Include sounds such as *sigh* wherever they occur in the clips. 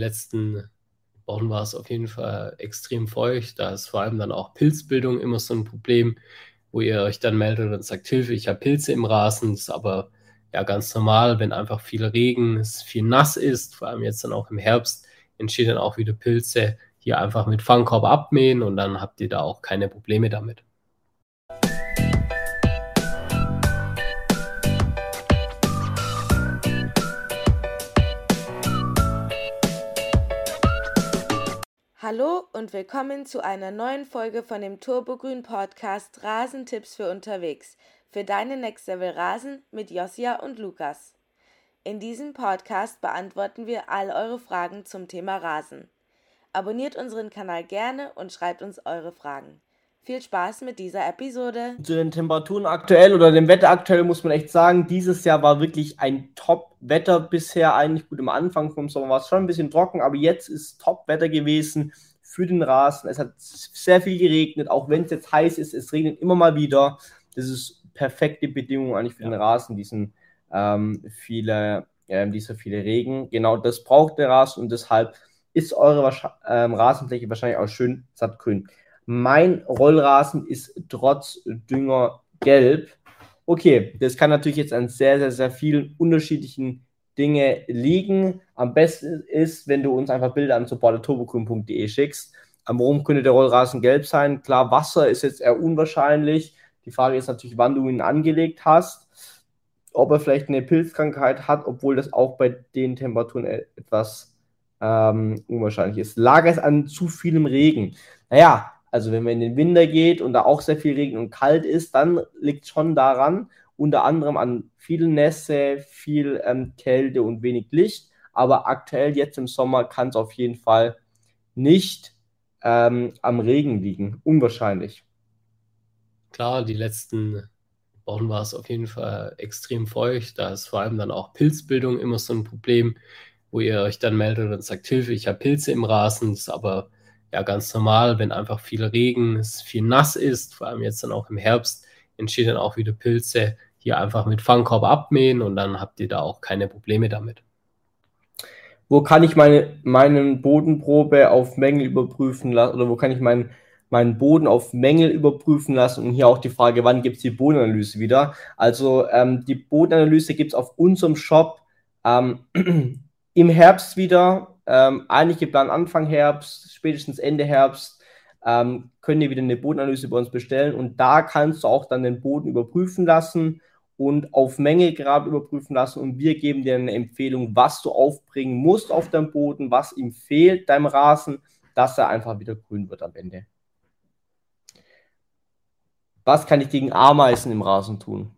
letzten Wochen war es auf jeden Fall extrem feucht. Da ist vor allem dann auch Pilzbildung immer so ein Problem, wo ihr euch dann meldet und sagt, Hilfe, ich habe Pilze im Rasen. Das ist aber ja ganz normal, wenn einfach viel Regen, es viel nass ist, vor allem jetzt dann auch im Herbst, entstehen dann auch wieder Pilze. Hier einfach mit Fangkorb abmähen und dann habt ihr da auch keine Probleme damit. Hallo und willkommen zu einer neuen Folge von dem Turbogrün Podcast Rasentipps für unterwegs für deine Next Level Rasen mit Josia und Lukas. In diesem Podcast beantworten wir all eure Fragen zum Thema Rasen. Abonniert unseren Kanal gerne und schreibt uns eure Fragen. Viel Spaß mit dieser Episode. Zu den Temperaturen aktuell oder dem Wetter aktuell muss man echt sagen, dieses Jahr war wirklich ein Top-Wetter bisher. Eigentlich gut am Anfang vom Sommer war es schon ein bisschen trocken, aber jetzt ist Top-Wetter gewesen für den Rasen. Es hat sehr viel geregnet, auch wenn es jetzt heiß ist, es regnet immer mal wieder. Das ist perfekte Bedingung eigentlich für ja. den Rasen, diesen ähm, viele, äh, dieser viele Regen. Genau das braucht der Rasen und deshalb ist eure ähm, Rasenfläche wahrscheinlich auch schön sattgrün. Mein Rollrasen ist trotz Dünger gelb. Okay, das kann natürlich jetzt an sehr, sehr, sehr vielen unterschiedlichen Dinge liegen. Am besten ist, wenn du uns einfach Bilder an supporterturbogrün.de schickst. Warum könnte der Rollrasen gelb sein? Klar, Wasser ist jetzt eher unwahrscheinlich. Die Frage ist natürlich, wann du ihn angelegt hast. Ob er vielleicht eine Pilzkrankheit hat, obwohl das auch bei den Temperaturen etwas ähm, unwahrscheinlich ist. Lag es an zu vielem Regen? Naja, also wenn man in den Winter geht und da auch sehr viel Regen und kalt ist, dann liegt schon daran, unter anderem an viel Nässe, viel ähm, Kälte und wenig Licht. Aber aktuell jetzt im Sommer kann es auf jeden Fall nicht ähm, am Regen liegen. Unwahrscheinlich. Klar, die letzten Wochen war es auf jeden Fall extrem feucht. Da ist vor allem dann auch Pilzbildung immer so ein Problem, wo ihr euch dann meldet und sagt, Hilfe, ich habe Pilze im Rasen. Das ist aber ja ganz normal, wenn einfach viel Regen, es viel nass ist, vor allem jetzt dann auch im Herbst, entstehen dann auch wieder Pilze. Hier einfach mit Fangkorb abmähen und dann habt ihr da auch keine Probleme damit. Wo kann ich meine meinen Bodenprobe auf Mängel überprüfen lassen oder wo kann ich meinen meinen Boden auf Mängel überprüfen lassen und hier auch die Frage, wann gibt es die Bodenanalyse wieder? Also ähm, die Bodenanalyse gibt es auf unserem Shop ähm, im Herbst wieder, ähm, eigentlich geplant Anfang Herbst, spätestens Ende Herbst, ähm, können ihr wieder eine Bodenanalyse bei uns bestellen und da kannst du auch dann den Boden überprüfen lassen und auf Mängelgrad überprüfen lassen und wir geben dir eine Empfehlung, was du aufbringen musst auf deinem Boden, was ihm fehlt, deinem Rasen, dass er einfach wieder grün wird am Ende. Was kann ich gegen Ameisen im Rasen tun?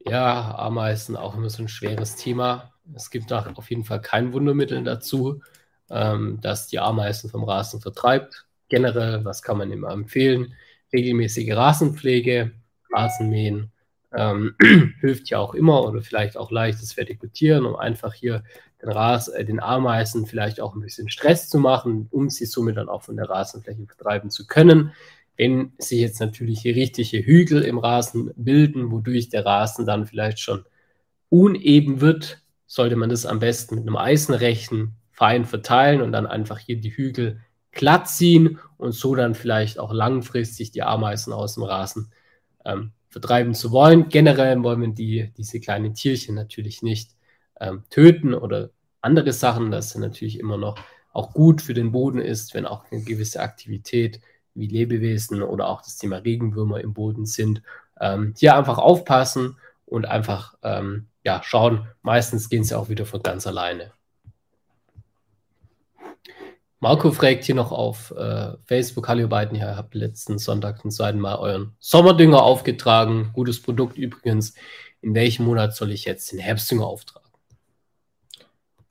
Ja, Ameisen auch immer so ein schweres Thema. Es gibt auch auf jeden Fall kein Wundermittel dazu, ähm, das die Ameisen vom Rasen vertreibt. Generell, was kann man immer empfehlen? Regelmäßige Rasenpflege, Rasenmähen, ähm, *clears throat* hilft ja auch immer oder vielleicht auch leichtes Vertikutieren, um einfach hier den, Ras, äh, den Ameisen vielleicht auch ein bisschen Stress zu machen, um sie somit dann auch von der Rasenfläche vertreiben zu können. Wenn sich jetzt natürlich hier richtige Hügel im Rasen bilden, wodurch der Rasen dann vielleicht schon uneben wird, sollte man das am besten mit einem Eisenrechen fein verteilen und dann einfach hier die Hügel glatt ziehen und so dann vielleicht auch langfristig die Ameisen aus dem Rasen ähm, vertreiben zu wollen. Generell wollen wir die, diese kleinen Tierchen natürlich nicht ähm, töten oder andere Sachen, dass es natürlich immer noch auch gut für den Boden ist, wenn auch eine gewisse Aktivität wie Lebewesen oder auch das Thema Regenwürmer im Boden sind. Ähm, hier einfach aufpassen und einfach ähm, ja, schauen. Meistens gehen sie auch wieder von ganz alleine. Marco fragt hier noch auf äh, Facebook, hallo beiden, ihr habt letzten Sonntag zum zweiten Mal euren Sommerdünger aufgetragen. Gutes Produkt übrigens. In welchem Monat soll ich jetzt den Herbstdünger auftragen?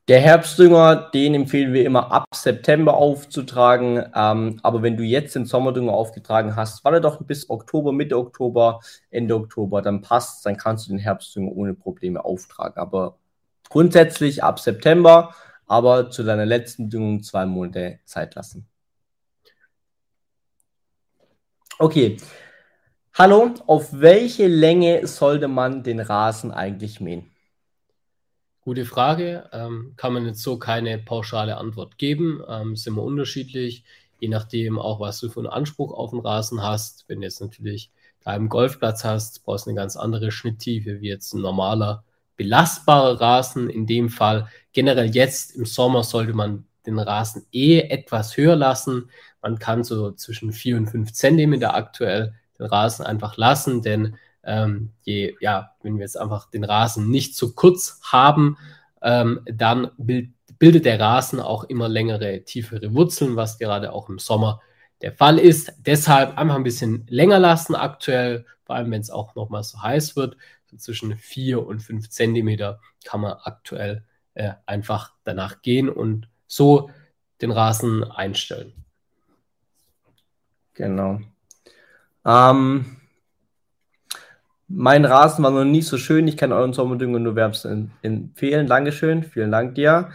Der Herbstdünger, den empfehlen wir immer ab September aufzutragen. Ähm, aber wenn du jetzt den Sommerdünger aufgetragen hast, warte doch bis Oktober, Mitte Oktober, Ende Oktober, dann passt, dann kannst du den Herbstdünger ohne Probleme auftragen. Aber grundsätzlich ab September aber zu deiner letzten Düngung zwei Monate Zeit lassen. Okay. Hallo, auf welche Länge sollte man den Rasen eigentlich mähen? Gute Frage. Ähm, kann man jetzt so keine pauschale Antwort geben. Ähm, ist immer unterschiedlich, je nachdem auch, was du für einen Anspruch auf den Rasen hast. Wenn du jetzt natürlich da einen Golfplatz hast, brauchst du eine ganz andere Schnitttiefe wie jetzt ein normaler belastbarer Rasen. In dem Fall generell jetzt im Sommer sollte man den Rasen eh etwas höher lassen. Man kann so zwischen 4 und 5 Zentimeter aktuell den Rasen einfach lassen, denn ähm, je, ja, wenn wir jetzt einfach den Rasen nicht zu kurz haben, ähm, dann bild, bildet der Rasen auch immer längere, tiefere Wurzeln, was gerade auch im Sommer der Fall ist. Deshalb einfach ein bisschen länger lassen aktuell, vor allem wenn es auch nochmal so heiß wird. So zwischen 4 und 5 Zentimeter kann man aktuell äh, einfach danach gehen und so den Rasen einstellen. Genau. Ähm, mein Rasen war noch nicht so schön. Ich kann euren Sommerdünger nur wärmstens empfehlen. Dankeschön. Vielen Dank dir.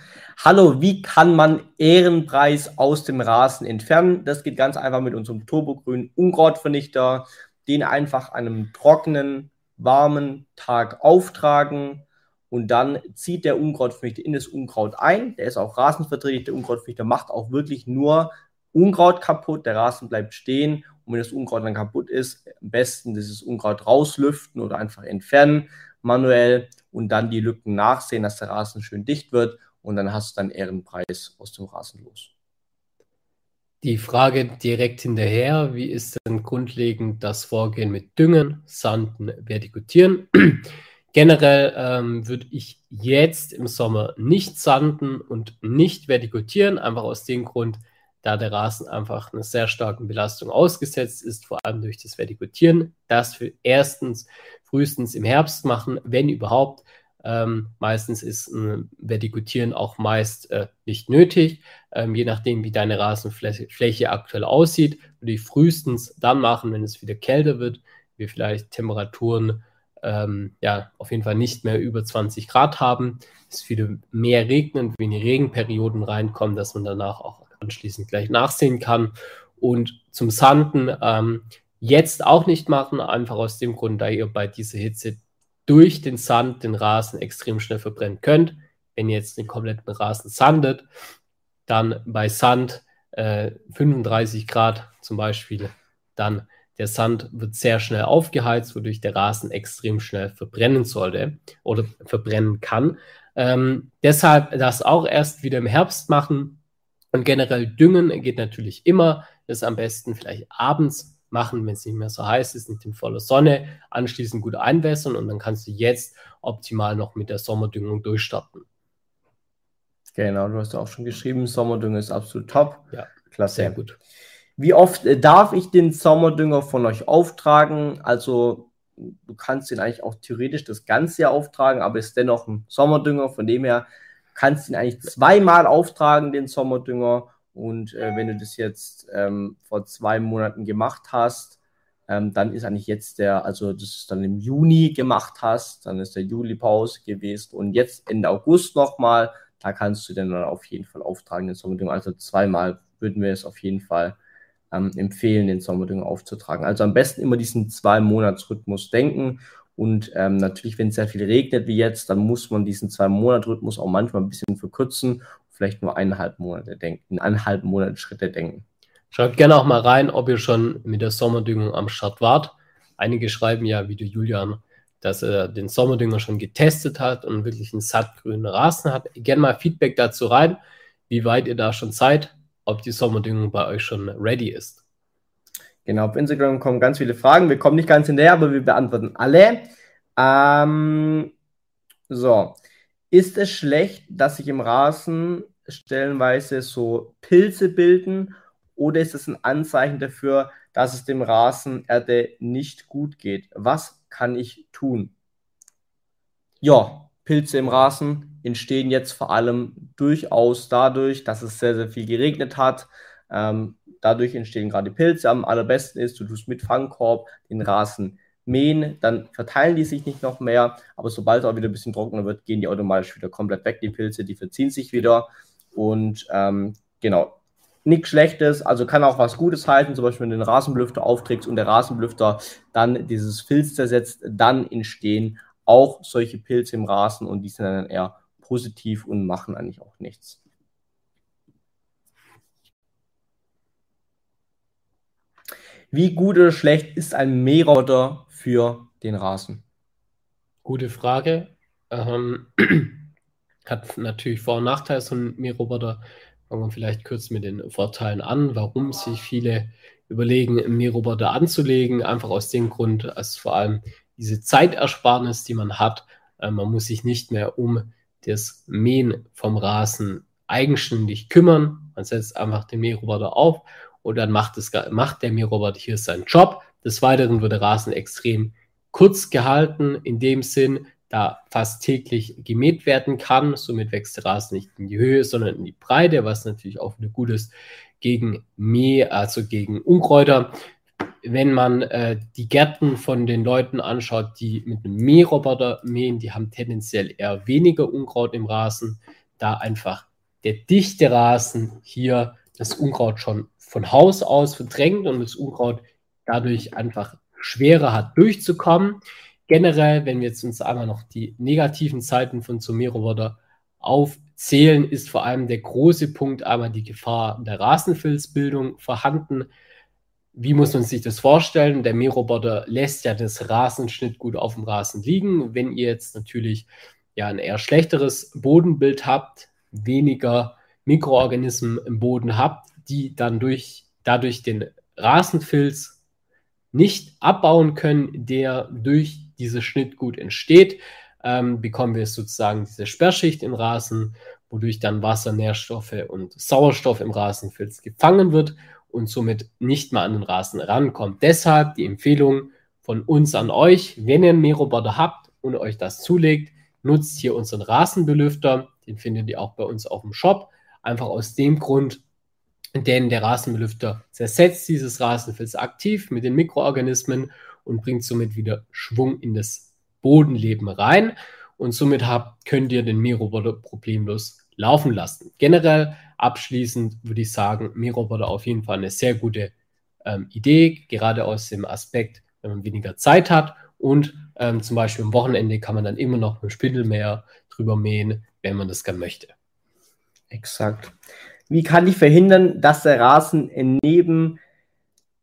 Hallo, wie kann man Ehrenpreis aus dem Rasen entfernen? Das geht ganz einfach mit unserem Turbogrün Unkrautvernichter. Den einfach an einem trockenen, warmen Tag auftragen und dann zieht der Unkrautvernichter in das Unkraut ein. Der ist auch rasenverträglich. Der Unkrautvernichter macht auch wirklich nur Unkraut kaputt. Der Rasen bleibt stehen und wenn das Unkraut dann kaputt ist, am besten dieses Unkraut rauslüften oder einfach entfernen manuell und dann die Lücken nachsehen, dass der Rasen schön dicht wird und dann hast du dann Ehrenpreis aus dem Rasen los. Die Frage direkt hinterher, wie ist denn grundlegend das Vorgehen mit Düngen, Sanden, Vertikutieren? *clears throat* Generell ähm, würde ich jetzt im Sommer nicht sanden und nicht vertikutieren, einfach aus dem Grund, da der Rasen einfach einer sehr starken Belastung ausgesetzt ist, vor allem durch das Vertikutieren. Das wir erstens frühestens im Herbst machen, wenn überhaupt. Ähm, meistens ist ein Vertikutieren auch meist äh, nicht nötig. Ähm, je nachdem, wie deine Rasenfläche Fläche aktuell aussieht, würde ich frühestens dann machen, wenn es wieder kälter wird, wir vielleicht Temperaturen ähm, ja auf jeden Fall nicht mehr über 20 Grad haben, es wieder mehr regnet, wenn die Regenperioden reinkommen, dass man danach auch anschließend gleich nachsehen kann. Und zum Sanden ähm, jetzt auch nicht machen, einfach aus dem Grund, da ihr bei dieser Hitze durch den Sand den Rasen extrem schnell verbrennen könnt. Wenn ihr jetzt den kompletten Rasen sandet, dann bei Sand äh, 35 Grad zum Beispiel, dann der Sand wird sehr schnell aufgeheizt, wodurch der Rasen extrem schnell verbrennen sollte oder verbrennen kann. Ähm, deshalb das auch erst wieder im Herbst machen, und generell düngen geht natürlich immer. Das am besten vielleicht abends machen, wenn es nicht mehr so heiß ist, nicht in voller Sonne. Anschließend gut einwässern und dann kannst du jetzt optimal noch mit der Sommerdüngung durchstarten. Genau, du hast ja auch schon geschrieben, Sommerdünger ist absolut top. Ja, klasse. Sehr gut. Wie oft äh, darf ich den Sommerdünger von euch auftragen? Also du kannst ihn eigentlich auch theoretisch das ganze Jahr auftragen, aber ist dennoch ein Sommerdünger. Von dem her kannst ihn eigentlich zweimal auftragen, den Sommerdünger. Und äh, wenn du das jetzt ähm, vor zwei Monaten gemacht hast, ähm, dann ist eigentlich jetzt der, also das ist dann im Juni gemacht hast, dann ist der Juli-Pause gewesen und jetzt Ende August nochmal, da kannst du den dann auf jeden Fall auftragen, den Sommerdünger. Also zweimal würden wir es auf jeden Fall ähm, empfehlen, den Sommerdünger aufzutragen. Also am besten immer diesen Zwei-Monats-Rhythmus denken und ähm, natürlich, wenn es sehr viel regnet wie jetzt, dann muss man diesen Zwei-Monat-Rhythmus auch manchmal ein bisschen verkürzen, vielleicht nur eineinhalb Monate denken, in eineinhalb Monate Schritte denken. Schreibt gerne auch mal rein, ob ihr schon mit der Sommerdüngung am Start wart. Einige schreiben ja, wie der Julian, dass er den Sommerdünger schon getestet hat und wirklich einen sattgrünen Rasen hat. Gerne mal Feedback dazu rein, wie weit ihr da schon seid, ob die Sommerdüngung bei euch schon ready ist. Genau, auf Instagram kommen ganz viele Fragen. Wir kommen nicht ganz hinterher, aber wir beantworten alle. Ähm, so, ist es schlecht, dass sich im Rasen stellenweise so Pilze bilden oder ist es ein Anzeichen dafür, dass es dem Rasenerde nicht gut geht? Was kann ich tun? Ja, Pilze im Rasen entstehen jetzt vor allem durchaus dadurch, dass es sehr, sehr viel geregnet hat. Ähm, dadurch entstehen gerade Pilze. Am allerbesten ist, du tust mit Fangkorb den Rasen mähen, dann verteilen die sich nicht noch mehr, aber sobald es auch wieder ein bisschen trockener wird, gehen die automatisch wieder komplett weg, die Pilze, die verziehen sich wieder. Und ähm, genau, nichts Schlechtes, also kann auch was Gutes halten, zum Beispiel wenn du den Rasenblüfter aufträgst und der Rasenblüfter dann dieses Filz zersetzt, dann entstehen auch solche Pilze im Rasen und die sind dann eher positiv und machen eigentlich auch nichts. Wie gut oder schlecht ist ein Mähroboter für den Rasen? Gute Frage. Ähm, *clears throat* hat natürlich Vor- und Nachteile, so ein Mähroboter. Fangen wir vielleicht kurz mit den Vorteilen an, warum sich viele überlegen, einen Mähroboter anzulegen. Einfach aus dem Grund, dass vor allem diese Zeitersparnis, die man hat, äh, man muss sich nicht mehr um das Mähen vom Rasen eigenständig kümmern. Man setzt einfach den Mähroboter auf und dann macht, es, macht der Mähroboter hier seinen Job. Des Weiteren wird der Rasen extrem kurz gehalten, in dem Sinn, da fast täglich gemäht werden kann. Somit wächst der Rasen nicht in die Höhe, sondern in die Breite, was natürlich auch wieder gut ist gegen Mäh, also gegen Unkräuter. Wenn man äh, die Gärten von den Leuten anschaut, die mit einem Mähroboter mähen, die haben tendenziell eher weniger Unkraut im Rasen, da einfach der dichte Rasen hier das Unkraut schon von Haus aus verdrängt und das Unkraut dadurch einfach schwerer hat durchzukommen. Generell, wenn wir jetzt uns einmal noch die negativen Seiten von Zomeroboter aufzählen, ist vor allem der große Punkt einmal die Gefahr der Rasenfilzbildung vorhanden. Wie muss man sich das vorstellen? Der Mähroboter lässt ja das Rasenschnitt gut auf dem Rasen liegen. Wenn ihr jetzt natürlich ja ein eher schlechteres Bodenbild habt, weniger Mikroorganismen im Boden habt, die dann durch, dadurch den Rasenfilz nicht abbauen können, der durch dieses Schnittgut entsteht, ähm, bekommen wir sozusagen diese Sperrschicht im Rasen, wodurch dann Wasser, Nährstoffe und Sauerstoff im Rasenfilz gefangen wird und somit nicht mehr an den Rasen rankommt. Deshalb die Empfehlung von uns an euch, wenn ihr einen Mähroboter habt und euch das zulegt, nutzt hier unseren Rasenbelüfter. Den findet ihr auch bei uns auf dem Shop. Einfach aus dem Grund, denn der Rasenbelüfter zersetzt dieses Rasenfilz aktiv mit den Mikroorganismen und bringt somit wieder Schwung in das Bodenleben rein. Und somit habt, könnt ihr den Mähroboter problemlos laufen lassen. Generell abschließend würde ich sagen, Mähroboter auf jeden Fall eine sehr gute ähm, Idee, gerade aus dem Aspekt, wenn man weniger Zeit hat und ähm, zum Beispiel am Wochenende kann man dann immer noch mit Spindelmäher drüber mähen, wenn man das gern möchte. Exakt. Wie kann ich verhindern, dass der Rasen neben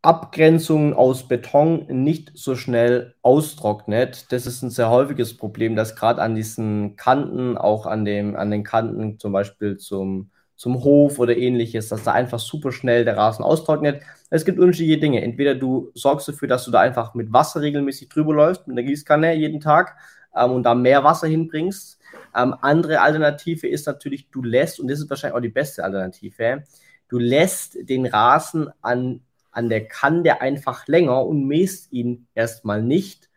Abgrenzungen aus Beton nicht so schnell austrocknet? Das ist ein sehr häufiges Problem, dass gerade an diesen Kanten, auch an, dem, an den Kanten zum Beispiel zum, zum Hof oder ähnliches, dass da einfach super schnell der Rasen austrocknet. Es gibt unterschiedliche Dinge. Entweder du sorgst dafür, dass du da einfach mit Wasser regelmäßig drüber läufst, mit der Gießkanne jeden Tag ähm, und da mehr Wasser hinbringst ähm, andere Alternative ist natürlich, du lässt, und das ist wahrscheinlich auch die beste Alternative, du lässt den Rasen an, an der Kante einfach länger und mähst ihn erstmal nicht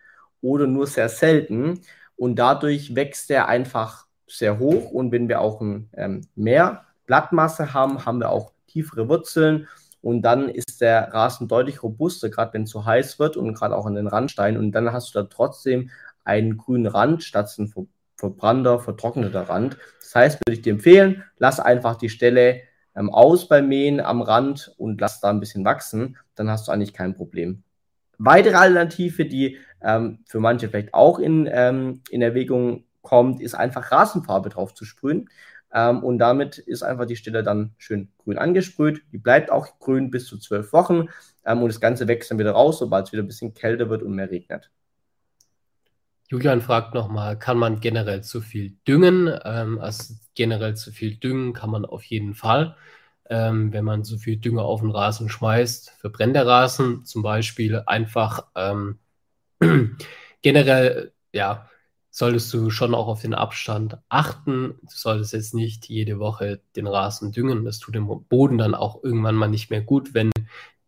oder nur sehr selten. Und dadurch wächst er einfach sehr hoch. Und wenn wir auch ein, ähm, mehr Blattmasse haben, haben wir auch tiefere Wurzeln. Und dann ist der Rasen deutlich robuster, gerade wenn es zu heiß wird und gerade auch an den Randsteinen. Und dann hast du da trotzdem einen grünen Rand statt einen verbrannter, vertrockneter Rand. Das heißt, würde ich dir empfehlen, lass einfach die Stelle ähm, aus beim Mähen am Rand und lass da ein bisschen wachsen, dann hast du eigentlich kein Problem. Weitere Alternative, die ähm, für manche vielleicht auch in, ähm, in Erwägung kommt, ist einfach Rasenfarbe drauf zu sprühen. Ähm, und damit ist einfach die Stelle dann schön grün angesprüht. Die bleibt auch grün bis zu zwölf Wochen. Ähm, und das Ganze wächst dann wieder raus, sobald es wieder ein bisschen kälter wird und mehr regnet. Julian fragt nochmal, kann man generell zu viel düngen? Ähm, also generell zu viel düngen kann man auf jeden Fall. Ähm, wenn man zu viel Dünger auf den Rasen schmeißt, verbrennt der Rasen zum Beispiel einfach ähm, *clears throat* generell, ja, solltest du schon auch auf den Abstand achten. Du solltest jetzt nicht jede Woche den Rasen düngen. Das tut dem Boden dann auch irgendwann mal nicht mehr gut, wenn,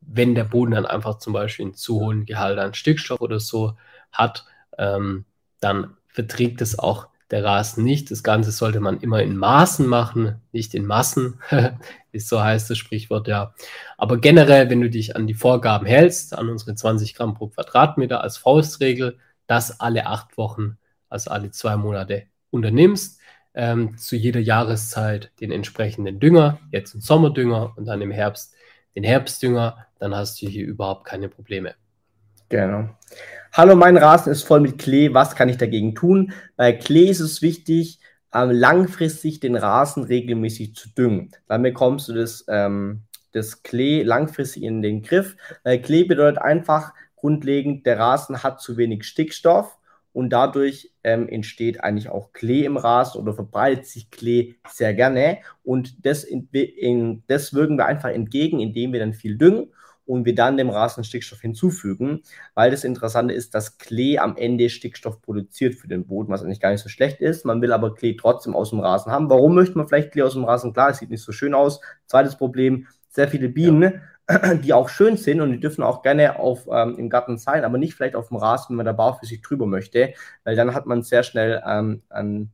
wenn der Boden dann einfach zum Beispiel einen zu hohen Gehalt an Stickstoff oder so hat. Ähm, dann verträgt es auch der Rasen nicht. Das Ganze sollte man immer in Maßen machen, nicht in Massen, *laughs* es so heißt das Sprichwort, ja. Aber generell, wenn du dich an die Vorgaben hältst, an unsere 20 Gramm pro Quadratmeter als Faustregel, das alle acht Wochen, also alle zwei Monate unternimmst, ähm, zu jeder Jahreszeit den entsprechenden Dünger, jetzt einen Sommerdünger und dann im Herbst den Herbstdünger, dann hast du hier überhaupt keine Probleme. Genau. Hallo, mein Rasen ist voll mit Klee. Was kann ich dagegen tun? Bei Klee ist es wichtig, ähm, langfristig den Rasen regelmäßig zu düngen. Dann bekommst du das, ähm, das Klee langfristig in den Griff. Weil Klee bedeutet einfach grundlegend, der Rasen hat zu wenig Stickstoff und dadurch ähm, entsteht eigentlich auch Klee im Rasen oder verbreitet sich Klee sehr gerne und das, in, in, das wirken wir einfach entgegen, indem wir dann viel düngen und wir dann dem Rasen Stickstoff hinzufügen, weil das Interessante ist, dass Klee am Ende Stickstoff produziert für den Boden, was eigentlich gar nicht so schlecht ist. Man will aber Klee trotzdem aus dem Rasen haben. Warum möchte man vielleicht Klee aus dem Rasen? Klar, es sieht nicht so schön aus. Zweites Problem, sehr viele Bienen, ja. *clears throat* die auch schön sind und die dürfen auch gerne auf, ähm, im Garten sein, aber nicht vielleicht auf dem Rasen, wenn man da barfüßig drüber möchte, weil dann hat man sehr schnell ähm, ein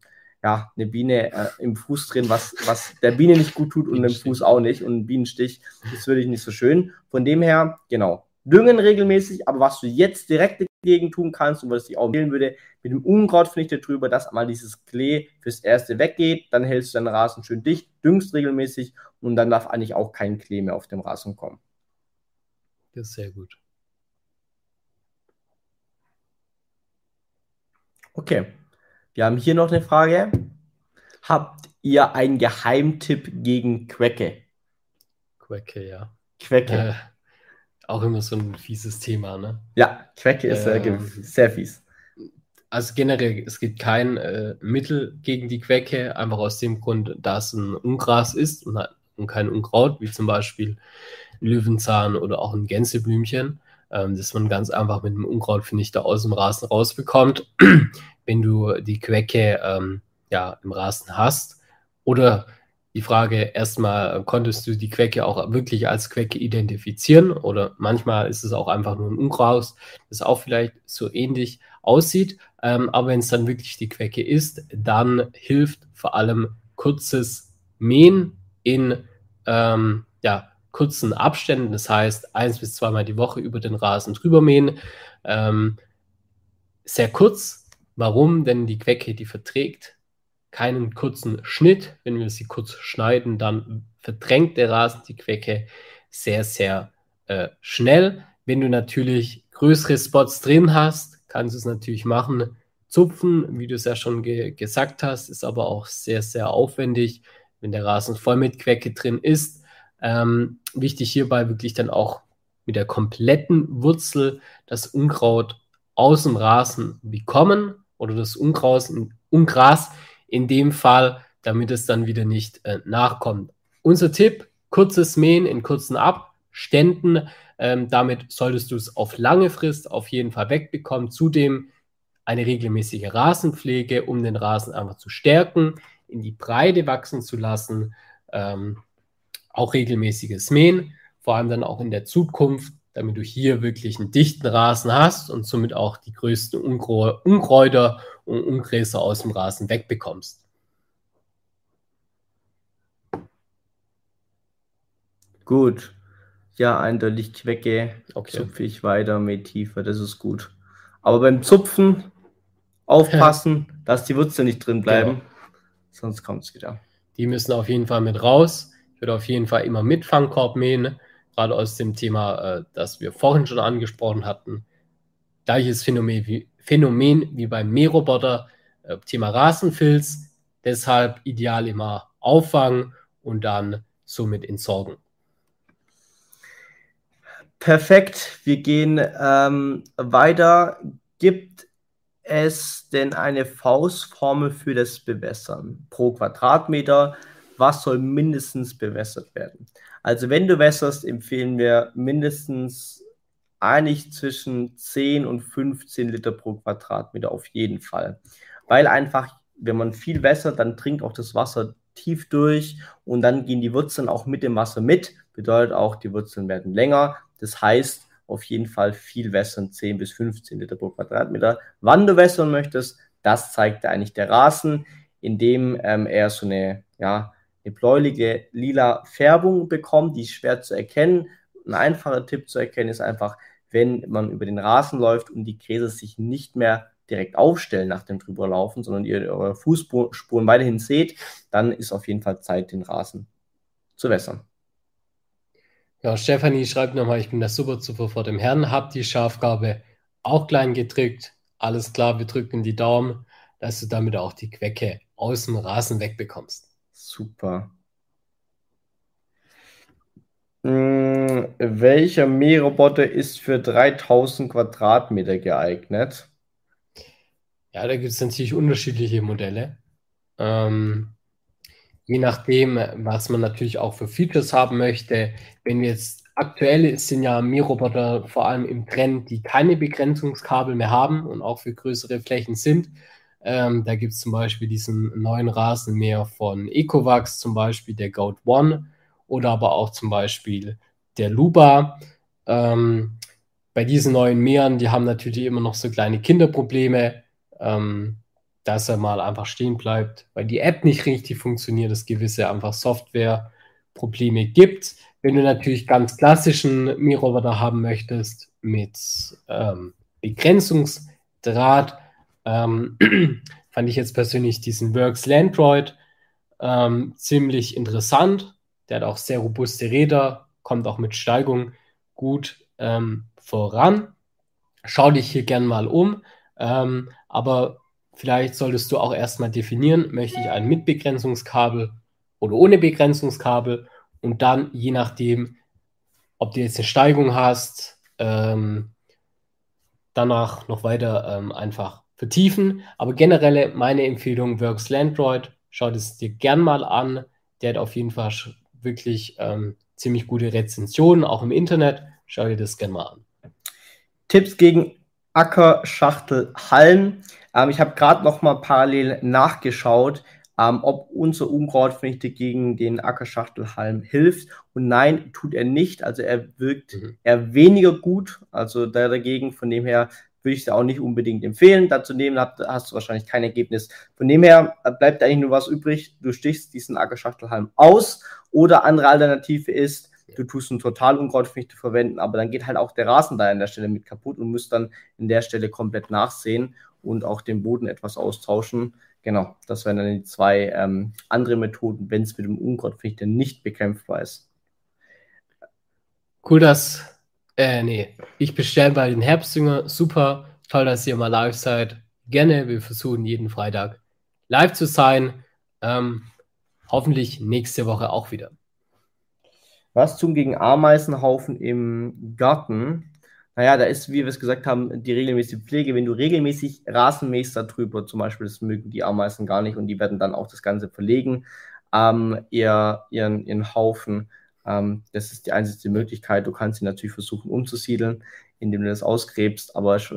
ja, eine Biene äh, im Fuß drin, was, was der Biene nicht gut tut und dem Fuß auch nicht. Und ein Bienenstich ist wirklich nicht so schön. Von dem her, genau, düngen regelmäßig, aber was du jetzt direkt dagegen tun kannst und was ich auch empfehlen würde, mit dem Unkraut finde ich dir drüber, dass mal dieses Klee fürs Erste weggeht, dann hältst du deinen Rasen schön dicht, düngst regelmäßig und dann darf eigentlich auch kein Klee mehr auf dem Rasen kommen. Das ist sehr gut. Okay. Wir haben hier noch eine Frage. Habt ihr einen Geheimtipp gegen Quecke? Quecke, ja. Quecke. Äh, auch immer so ein fieses Thema, ne? Ja, Quecke ist äh, sehr fies. Also generell, es gibt kein äh, Mittel gegen die Quecke, einfach aus dem Grund, dass ein Ungras ist und, und kein Unkraut, wie zum Beispiel Löwenzahn oder auch ein Gänseblümchen, ähm, dass man ganz einfach mit einem Unkrautvernichter aus dem Rasen rausbekommt *clears throat* wenn du die Quecke ähm, ja, im Rasen hast. Oder die Frage erstmal, konntest du die Quecke auch wirklich als Quecke identifizieren? Oder manchmal ist es auch einfach nur ein Unkraut, das auch vielleicht so ähnlich aussieht. Ähm, aber wenn es dann wirklich die Quecke ist, dann hilft vor allem kurzes Mähen in ähm, ja, kurzen Abständen. Das heißt, eins bis zweimal die Woche über den Rasen drüber mähen. Ähm, sehr kurz, Warum? Denn die Quecke, die verträgt keinen kurzen Schnitt. Wenn wir sie kurz schneiden, dann verdrängt der Rasen die Quecke sehr, sehr äh, schnell. Wenn du natürlich größere Spots drin hast, kannst du es natürlich machen. Zupfen, wie du es ja schon ge gesagt hast, ist aber auch sehr, sehr aufwendig, wenn der Rasen voll mit Quecke drin ist. Ähm, wichtig hierbei wirklich dann auch mit der kompletten Wurzel das Unkraut aus dem Rasen bekommen oder das Ungras, Ungras in dem Fall, damit es dann wieder nicht äh, nachkommt. Unser Tipp, kurzes Mähen in kurzen Abständen. Ähm, damit solltest du es auf lange Frist auf jeden Fall wegbekommen. Zudem eine regelmäßige Rasenpflege, um den Rasen einfach zu stärken, in die Breite wachsen zu lassen. Ähm, auch regelmäßiges Mähen, vor allem dann auch in der Zukunft damit du hier wirklich einen dichten Rasen hast und somit auch die größten Unkräuter und Ungräser aus dem Rasen wegbekommst. Gut. Ja, eindeutig Quecke. Okay. Zupfe ich weiter mit tiefer, das ist gut. Aber beim Zupfen aufpassen, dass die Wurzeln nicht drin bleiben. Genau. Sonst kommt es wieder. Die müssen auf jeden Fall mit raus. Ich würde auf jeden Fall immer mit Fangkorb mähen gerade aus dem Thema, äh, das wir vorhin schon angesprochen hatten. Gleiches Phänomen wie, Phänomen wie beim Mähroboter, äh, Thema Rasenfilz. Deshalb ideal immer auffangen und dann somit entsorgen. Perfekt, wir gehen ähm, weiter. Gibt es denn eine Faustformel für das Bewässern pro Quadratmeter? Was soll mindestens bewässert werden? Also wenn du wässerst, empfehlen wir mindestens eigentlich zwischen 10 und 15 Liter pro Quadratmeter auf jeden Fall. Weil einfach, wenn man viel wässert, dann trinkt auch das Wasser tief durch und dann gehen die Wurzeln auch mit dem Wasser mit. Bedeutet auch, die Wurzeln werden länger. Das heißt, auf jeden Fall viel wässern, 10 bis 15 Liter pro Quadratmeter. Wann du wässern möchtest, das zeigt eigentlich der Rasen, indem ähm, er so eine, ja, eine bläuliche lila Färbung bekommt, die ist schwer zu erkennen. Ein einfacher Tipp zu erkennen ist einfach, wenn man über den Rasen läuft und die Gräser sich nicht mehr direkt aufstellen nach dem drüberlaufen, sondern ihr eure Fußspuren weiterhin seht, dann ist auf jeden Fall Zeit, den Rasen zu wässern. Ja, Stefanie schreibt nochmal, ich bin der Superzuffer vor dem Herrn, hab die Schafgabe auch klein gedrückt. Alles klar, wir drücken die Daumen, dass du damit auch die Quecke aus dem Rasen wegbekommst. Super. Hm, welcher Mähroboter ist für 3000 Quadratmeter geeignet? Ja, da gibt es natürlich unterschiedliche Modelle. Ähm, je nachdem, was man natürlich auch für Features haben möchte. Wenn wir jetzt aktuell sind ja Mähroboter vor allem im Trend, die keine Begrenzungskabel mehr haben und auch für größere Flächen sind. Ähm, da gibt es zum Beispiel diesen neuen Rasenmäher von Ecovax, zum Beispiel der Goat One oder aber auch zum Beispiel der Luba. Ähm, bei diesen neuen Mähern, die haben natürlich immer noch so kleine Kinderprobleme, ähm, dass er mal einfach stehen bleibt, weil die App nicht richtig funktioniert, es gewisse einfach Softwareprobleme gibt. Wenn du natürlich ganz klassischen Mähroboter haben möchtest mit ähm, Begrenzungsdraht, ähm, *clears throat* fand ich jetzt persönlich diesen Works Landroid ähm, ziemlich interessant. Der hat auch sehr robuste Räder, kommt auch mit Steigung gut ähm, voran. Schau dich hier gern mal um, ähm, aber vielleicht solltest du auch erstmal definieren, möchte ich ein mit Begrenzungskabel oder ohne Begrenzungskabel und dann, je nachdem, ob du jetzt eine Steigung hast, ähm, danach noch weiter ähm, einfach vertiefen. Aber generell meine Empfehlung, Works Landroid, schau es dir gern mal an. Der hat auf jeden Fall wirklich ähm, ziemlich gute Rezensionen, auch im Internet. Schau dir das gerne mal an. Tipps gegen Ackerschachtel Halm. Ähm, ich habe gerade noch mal parallel nachgeschaut, ähm, ob unser Unkrautvernichter gegen den Ackerschachtelhalm hilft. Und nein, tut er nicht. Also er wirkt mhm. eher weniger gut. Also da dagegen, von dem her würde ich es auch nicht unbedingt empfehlen. Dazu nehmen hast du wahrscheinlich kein Ergebnis. Von dem her äh, bleibt eigentlich nur was übrig. Du stichst diesen Ackerschachtelhalm aus oder andere Alternative ist, du tust einen Totalunkrautvernichter verwenden, aber dann geht halt auch der Rasen da an der Stelle mit kaputt und musst dann in der Stelle komplett nachsehen und auch den Boden etwas austauschen. Genau, das wären dann die zwei ähm, andere Methoden, wenn es mit dem Unkrautvernichter nicht bekämpfbar ist. Cool, dass äh, nee, ich bestelle bei den Herbstjünger. Super, toll, dass ihr mal live seid. Gerne, wir versuchen jeden Freitag live zu sein. Ähm, hoffentlich nächste Woche auch wieder. Was tun gegen Ameisenhaufen im Garten? Naja, da ist, wie wir es gesagt haben, die regelmäßige Pflege. Wenn du regelmäßig Rasen mähst darüber, zum Beispiel, das mögen die Ameisen gar nicht und die werden dann auch das Ganze verlegen, ähm, ihr, ihren, ihren Haufen. Ähm, das ist die einzige Möglichkeit. Du kannst sie natürlich versuchen umzusiedeln, indem du das ausgräbst, aber es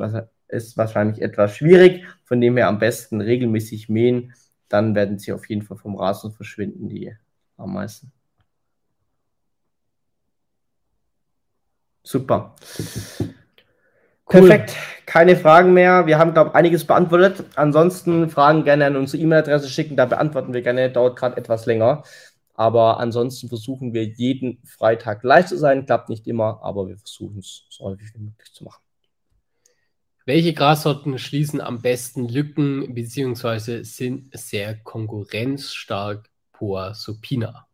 ist wahrscheinlich etwas schwierig. Von dem her am besten regelmäßig mähen, dann werden sie auf jeden Fall vom Rasen verschwinden, die Ameisen. Super. Cool. Perfekt. Keine Fragen mehr. Wir haben, glaube ich, einiges beantwortet. Ansonsten Fragen gerne an unsere E-Mail-Adresse schicken. Da beantworten wir gerne. Dauert gerade etwas länger. Aber ansonsten versuchen wir jeden Freitag live zu sein. Klappt nicht immer, aber wir versuchen es so häufig wie möglich zu machen. Welche Grassorten schließen am besten Lücken bzw. sind sehr konkurrenzstark Poa supina?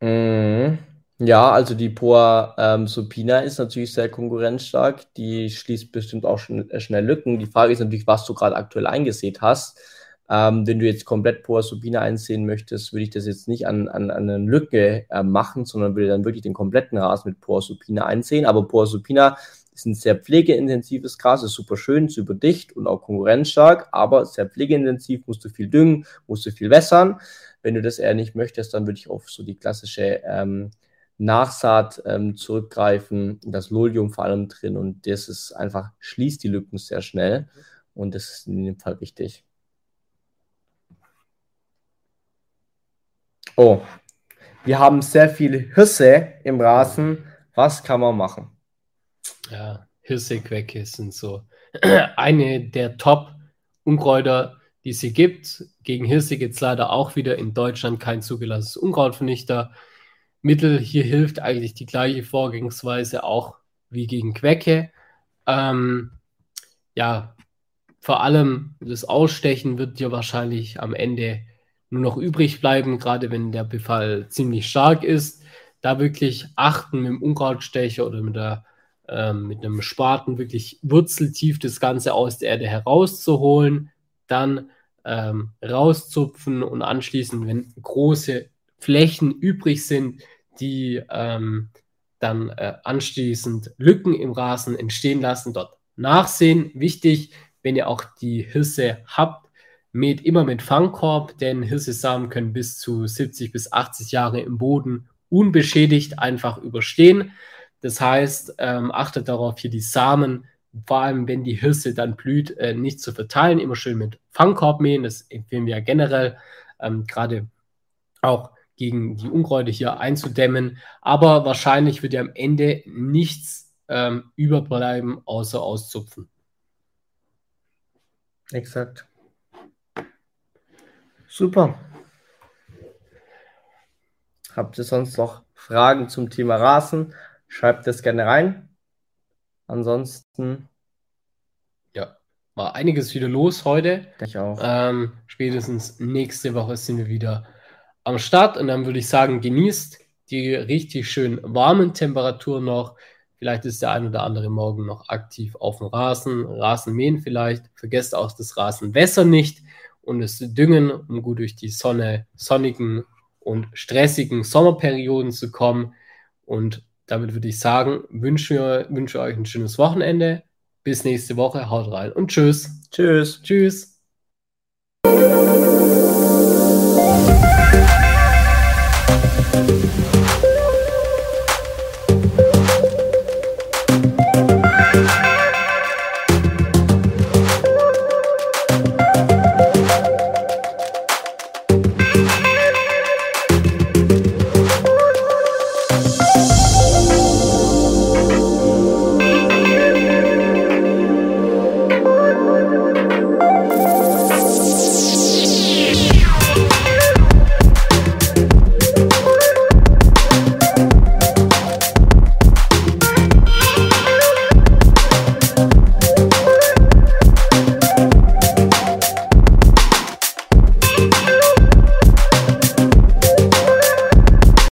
Mhm. Ja, also die Poa ähm, supina ist natürlich sehr konkurrenzstark. Die schließt bestimmt auch schon, äh, schnell Lücken. Die Frage ist natürlich, was du gerade aktuell eingesät hast. Ähm, wenn du jetzt komplett Poa supina einsehen möchtest, würde ich das jetzt nicht an, an, an eine Lücke äh, machen, sondern würde dann wirklich den kompletten Rasen mit Poa supina einsehen. Aber Poa supina ist ein sehr pflegeintensives Gras, ist super schön, super dicht und auch konkurrenzstark, aber sehr pflegeintensiv, musst du viel düngen, musst du viel wässern. Wenn du das eher nicht möchtest, dann würde ich auf so die klassische ähm, Nachsaat ähm, zurückgreifen, das Lolium vor allem drin und das ist einfach, schließt die Lücken sehr schnell und das ist in dem Fall wichtig. Oh, wir haben sehr viel Hirse im Rasen. Was kann man machen? Ja, Hirsequecke sind so *clears throat* eine der Top-Unkräuter, die es gibt. Gegen Hirse gibt es leider auch wieder in Deutschland kein zugelassenes Unkrautvernichter. Mittel hier hilft eigentlich die gleiche Vorgehensweise auch wie gegen Quecke. Ähm, ja, vor allem das Ausstechen wird dir wahrscheinlich am Ende nur noch übrig bleiben, gerade wenn der Befall ziemlich stark ist. Da wirklich achten mit dem Unkrautstecher oder mit, der, ähm, mit einem Spaten wirklich wurzeltief das Ganze aus der Erde herauszuholen. Dann ähm, rauszupfen und anschließend, wenn große Flächen übrig sind, die ähm, dann äh, anschließend Lücken im Rasen entstehen lassen, dort nachsehen. Wichtig, wenn ihr auch die Hirse habt, mäht immer mit Fangkorb, denn Hirsesamen können bis zu 70 bis 80 Jahre im Boden unbeschädigt einfach überstehen. Das heißt, ähm, achtet darauf, hier die Samen, vor allem wenn die Hirse dann blüht, äh, nicht zu verteilen. Immer schön mit Fangkorb mähen. Das empfehlen wir ja generell, ähm, gerade auch gegen die Unkräuter hier einzudämmen. Aber wahrscheinlich wird ja am Ende nichts ähm, überbleiben, außer auszupfen. Exakt. Super. Habt ihr sonst noch Fragen zum Thema Rasen? Schreibt das gerne rein. Ansonsten. Ja, war einiges wieder los heute. Ich auch. Ähm, spätestens nächste Woche sind wir wieder am Start und dann würde ich sagen, genießt die richtig schön warmen Temperaturen noch. Vielleicht ist der ein oder andere morgen noch aktiv auf dem Rasen, Rasen mähen vielleicht. Vergesst auch das Rasenwässer nicht und es düngen, um gut durch die Sonne, sonnigen und stressigen Sommerperioden zu kommen. Und damit würde ich sagen, wünsche, wünsche euch ein schönes Wochenende. Bis nächste Woche. Haut rein und tschüss. Tschüss. Tschüss. you